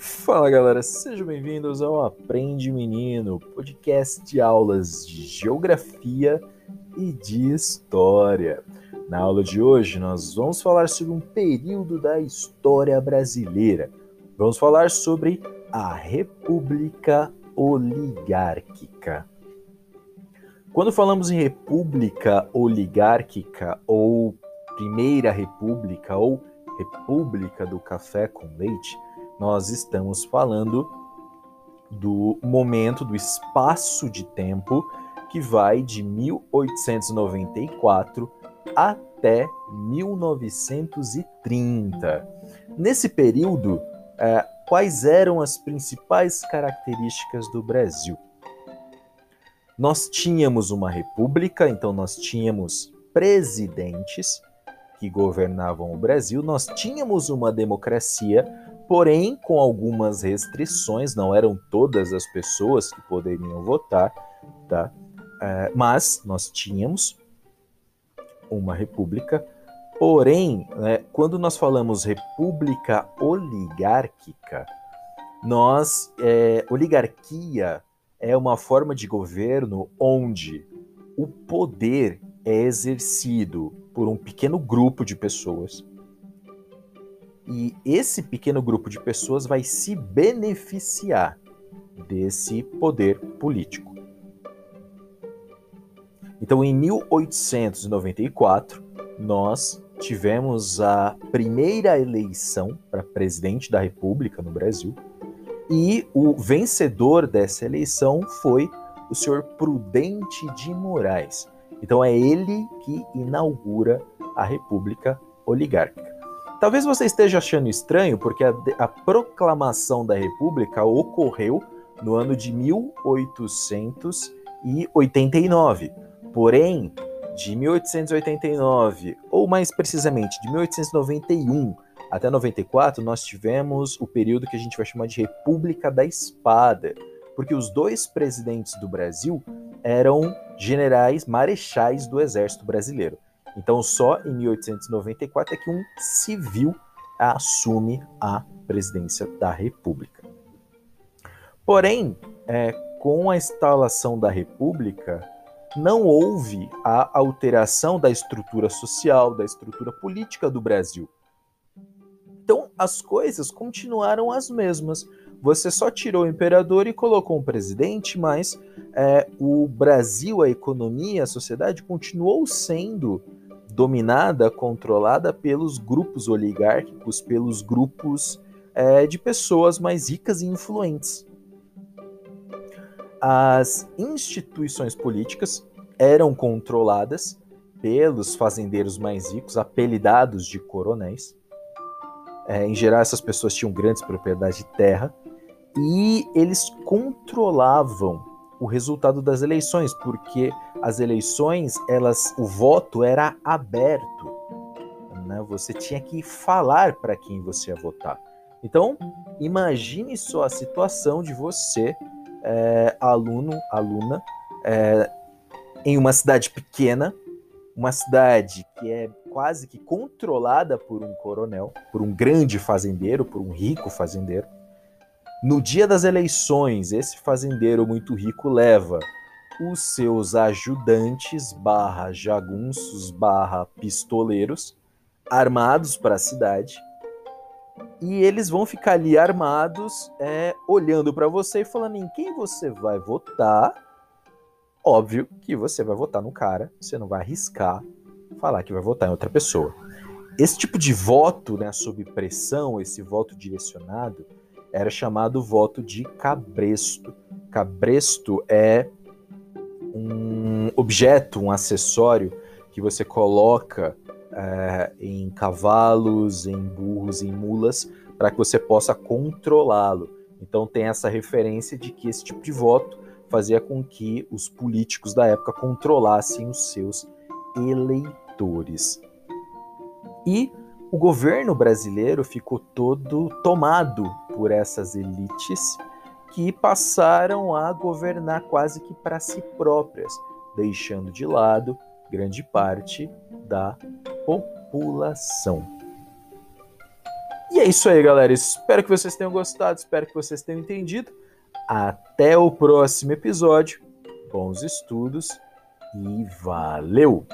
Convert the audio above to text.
Fala galera, sejam bem-vindos ao Aprende Menino, podcast de aulas de geografia e de história. Na aula de hoje nós vamos falar sobre um período da história brasileira. Vamos falar sobre a República Oligárquica. Quando falamos em República Oligárquica ou Primeira República ou República do Café com Leite, nós estamos falando do momento, do espaço de tempo que vai de 1894 até 1930. Nesse período, é, quais eram as principais características do Brasil? Nós tínhamos uma república, então nós tínhamos presidentes que governavam o Brasil, nós tínhamos uma democracia, porém com algumas restrições, não eram todas as pessoas que poderiam votar, tá? É, mas nós tínhamos uma república, porém, né, quando nós falamos república oligárquica, nós, é, oligarquia é uma forma de governo onde o poder é exercido por um pequeno grupo de pessoas. E esse pequeno grupo de pessoas vai se beneficiar desse poder político. Então, em 1894, nós tivemos a primeira eleição para presidente da República no Brasil, e o vencedor dessa eleição foi o senhor Prudente de Moraes. Então é ele que inaugura a República Oligárquica. Talvez você esteja achando estranho, porque a, a proclamação da República ocorreu no ano de 1889. Porém, de 1889, ou mais precisamente de 1891 até 94, nós tivemos o período que a gente vai chamar de República da Espada, porque os dois presidentes do Brasil eram generais marechais do Exército Brasileiro. Então, só em 1894 é que um civil assume a presidência da República. Porém, é, com a instalação da República, não houve a alteração da estrutura social, da estrutura política do Brasil. Então, as coisas continuaram as mesmas. Você só tirou o imperador e colocou um presidente, mas é, o Brasil, a economia, a sociedade continuou sendo dominada, controlada pelos grupos oligárquicos, pelos grupos é, de pessoas mais ricas e influentes. As instituições políticas eram controladas pelos fazendeiros mais ricos, apelidados de coronéis. É, em geral, essas pessoas tinham grandes propriedades de terra e eles controlavam o resultado das eleições, porque as eleições, elas, o voto era aberto, né? Você tinha que falar para quem você ia votar. Então, imagine só a situação de você, é, aluno, aluna, é, em uma cidade pequena, uma cidade que é quase que controlada por um coronel, por um grande fazendeiro, por um rico fazendeiro no dia das eleições, esse fazendeiro muito rico leva os seus ajudantes barra jagunços barra pistoleiros armados para a cidade. E eles vão ficar ali armados é, olhando para você e falando em quem você vai votar. Óbvio que você vai votar no cara você não vai arriscar falar que vai votar em outra pessoa. Esse tipo de voto né, sob pressão esse voto direcionado era chamado voto de cabresto. Cabresto é um objeto, um acessório que você coloca é, em cavalos, em burros, em mulas, para que você possa controlá-lo. Então tem essa referência de que esse tipo de voto fazia com que os políticos da época controlassem os seus eleitores. E o governo brasileiro ficou todo tomado por essas elites que passaram a governar quase que para si próprias, deixando de lado grande parte da população. E é isso aí, galera. Espero que vocês tenham gostado, espero que vocês tenham entendido. Até o próximo episódio. Bons estudos e valeu!